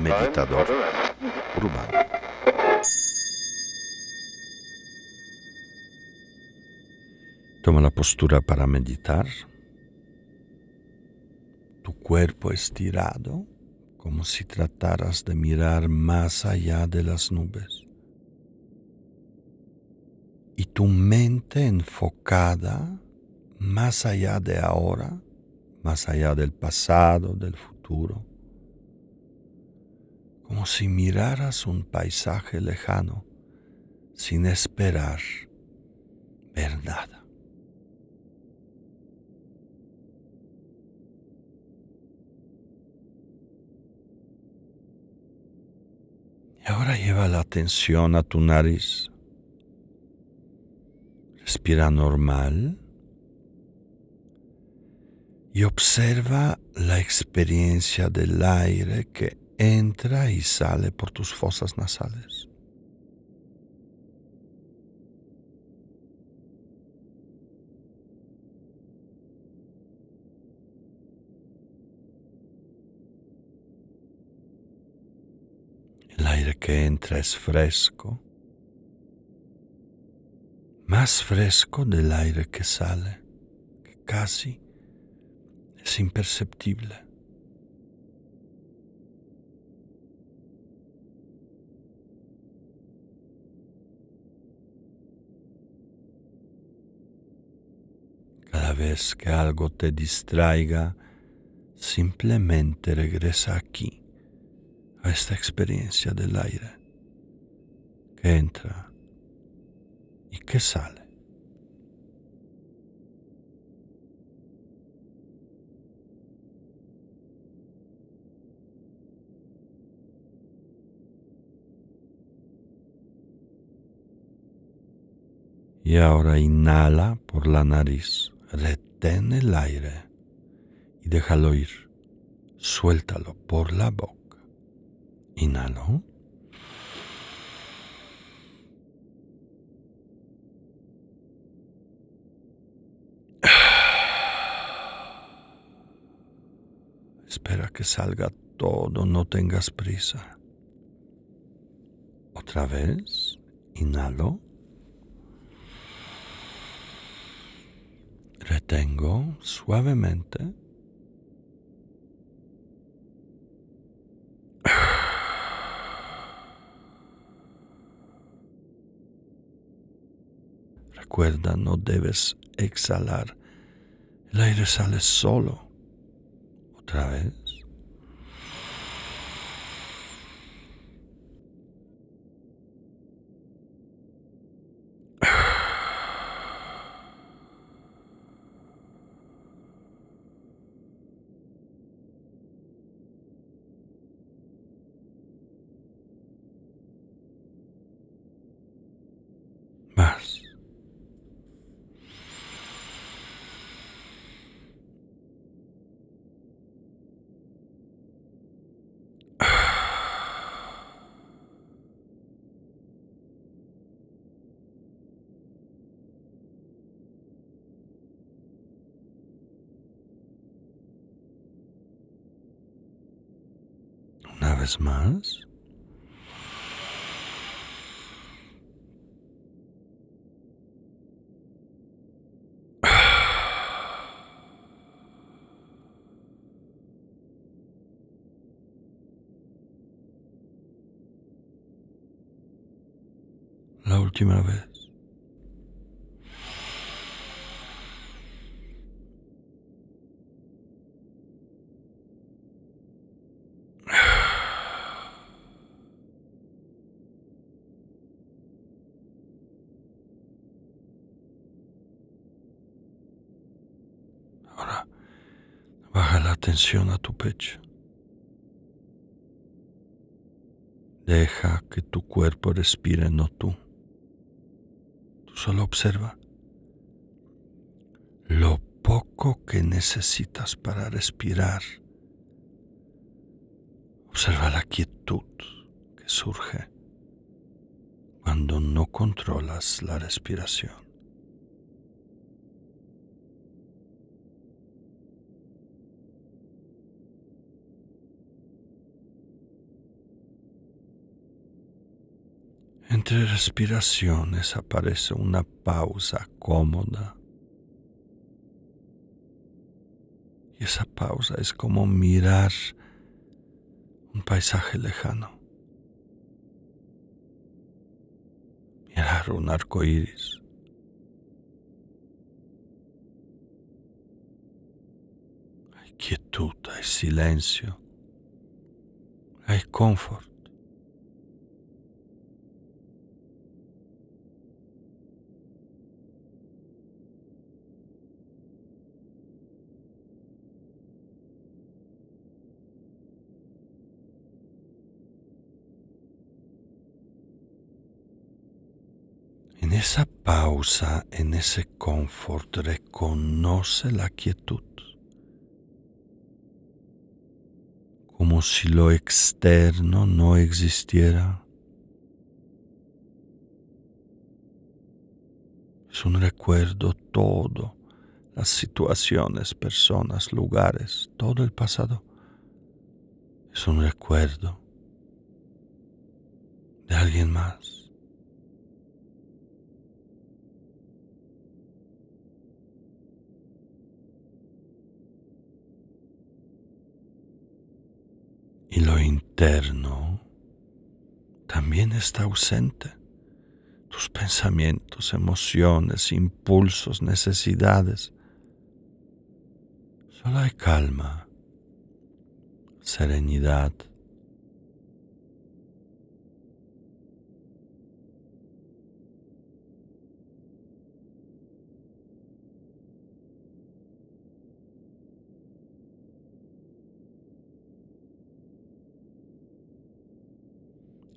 Meditador urbano. Toma la postura para meditar. Tu cuerpo estirado como si trataras de mirar más allá de las nubes. Y tu mente enfocada más allá de ahora, más allá del pasado, del futuro, como si miraras un paisaje lejano sin esperar ver nada. Y ahora lleva la atención a tu nariz. Respira normal y observa la experiencia del aire que entra y sale por tus fosas nasales. El aire que entra es fresco, más fresco del aire que sale, que casi es imperceptible. Cada vez que algo te distraiga, simplemente regresa aquí, a esta experiencia del aire que entra y que sale. Y ahora inhala por la nariz, retén el aire y déjalo ir. Suéltalo por la boca. Inhalo. Espera que salga todo, no tengas prisa. Otra vez, inhalo. Retengo suavemente. Recuerda, no debes exhalar. El aire sale solo. Otra vez. Más. Una más. La última vez. Ahora baja la atención a tu pecho. Deja que tu cuerpo respire, no tú. Tú solo observa lo poco que necesitas para respirar. Observa la quietud que surge cuando no controlas la respiración. Entre respiraciones aparece una pausa cómoda. Y esa pausa es como mirar un paisaje lejano. Mirar un arco iris. Hay quietud, hay silencio, hay confort. En esa pausa, en ese confort, reconoce la quietud, como si lo externo no existiera. Es un recuerdo todo, las situaciones, personas, lugares, todo el pasado. Es un recuerdo de alguien más. y lo interno también está ausente. Tus pensamientos, emociones, impulsos, necesidades. Solo hay calma, serenidad.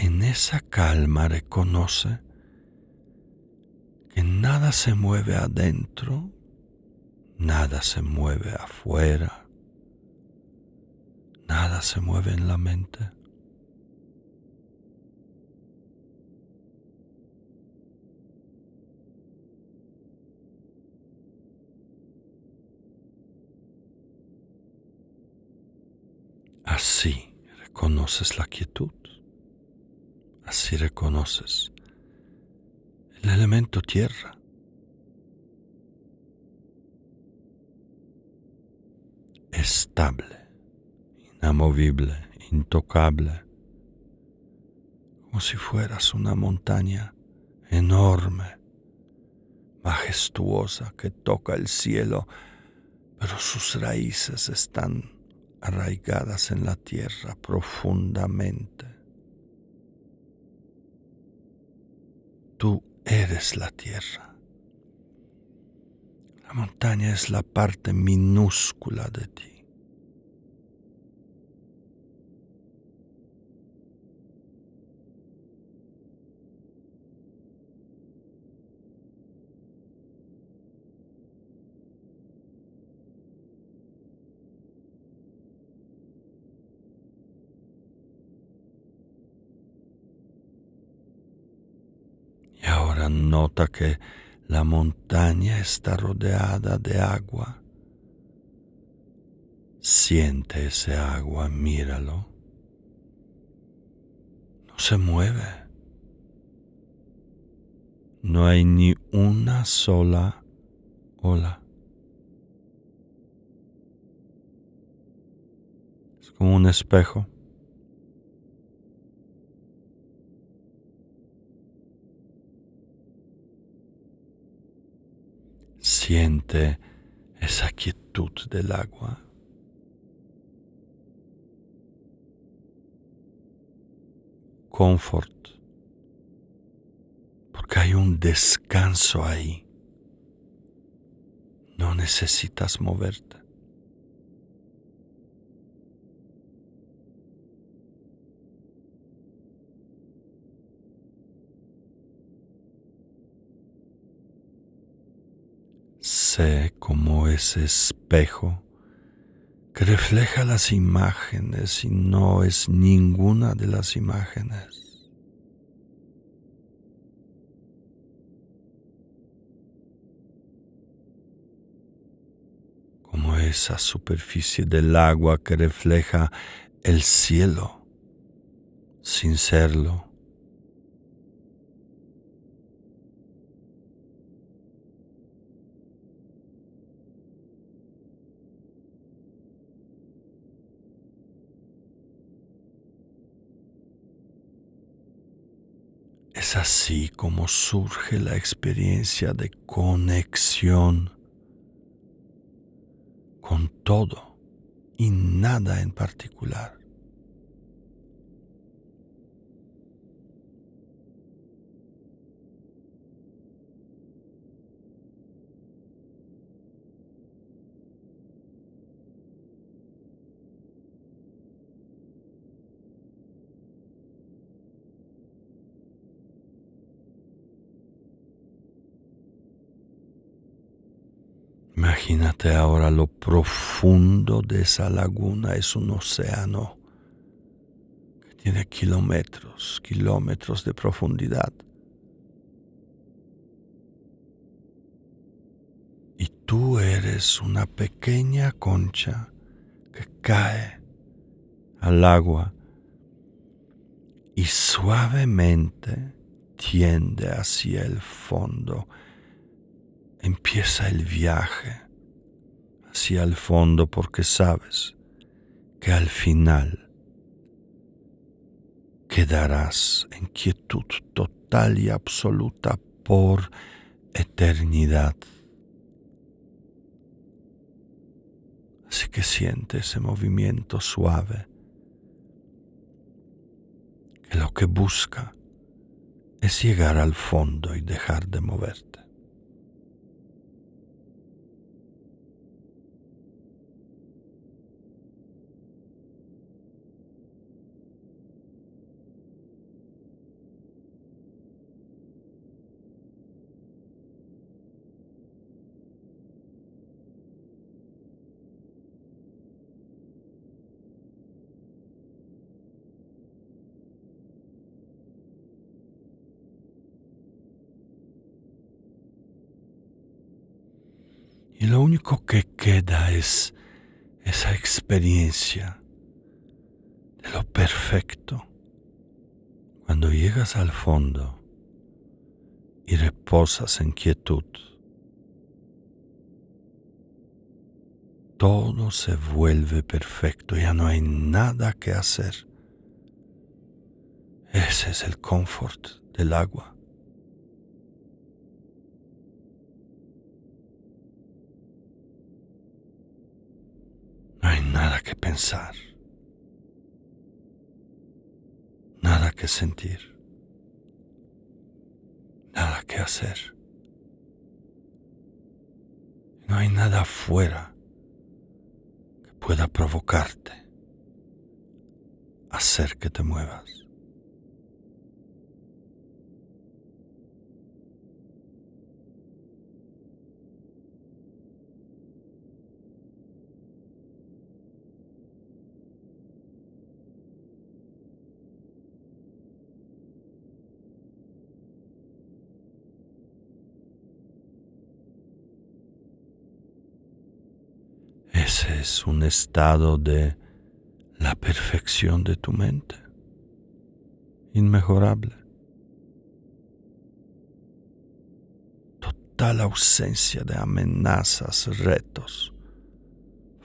en esa calma reconoce que nada se mueve adentro, nada se mueve afuera, nada se mueve en la mente. Así reconoces la quietud. Así reconoces el elemento tierra. Estable, inamovible, intocable, como si fueras una montaña enorme, majestuosa que toca el cielo, pero sus raíces están arraigadas en la tierra profundamente. Tú eres la tierra. La montaña es la parte minúscula de ti. Nota que la montaña está rodeada de agua. Siente ese agua, míralo. No se mueve. No hay ni una sola ola. Es como un espejo. Siente esa quietud del agua. Confort. Porque hay un descanso ahí. No necesitas moverte. Como ese espejo que refleja las imágenes y no es ninguna de las imágenes. Como esa superficie del agua que refleja el cielo sin serlo Es así como surge la experiencia de conexión con todo y nada en particular. Imagínate ahora lo profundo de esa laguna. Es un océano que tiene kilómetros, kilómetros de profundidad. Y tú eres una pequeña concha que cae al agua y suavemente tiende hacia el fondo empieza el viaje hacia el fondo porque sabes que al final quedarás en quietud total y absoluta por eternidad. Así que siente ese movimiento suave que lo que busca es llegar al fondo y dejar de moverte. Y lo único que queda es esa experiencia de lo perfecto. Cuando llegas al fondo y reposas en quietud, todo se vuelve perfecto, ya no hay nada que hacer. Ese es el confort del agua. Nada que pensar, nada que sentir, nada que hacer. No hay nada afuera que pueda provocarte, hacer que te muevas. Es un estado de la perfección de tu mente, inmejorable. Total ausencia de amenazas, retos,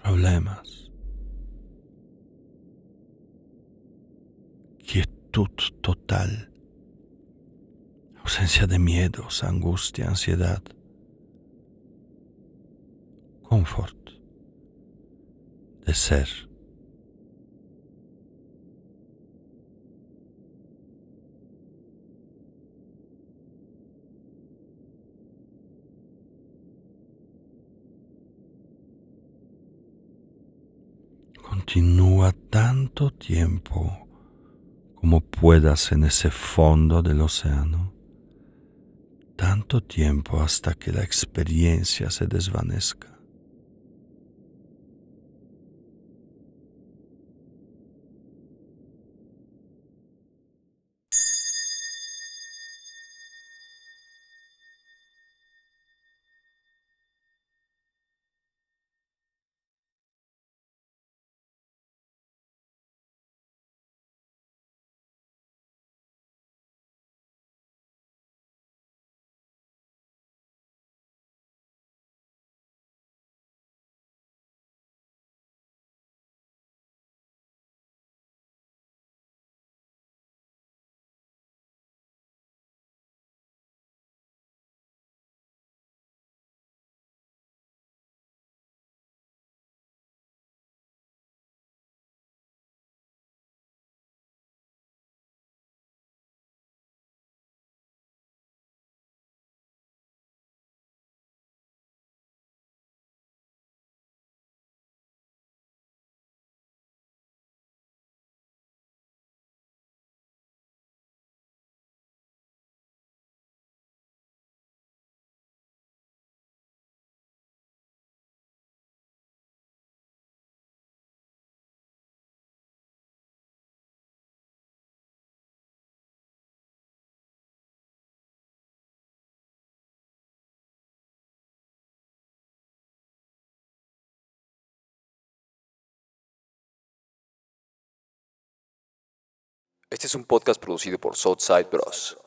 problemas. Quietud total. Ausencia de miedos, angustia, ansiedad. Confort de ser. Continúa tanto tiempo como puedas en ese fondo del océano, tanto tiempo hasta que la experiencia se desvanezca. Este es un podcast producido por Southside Bros.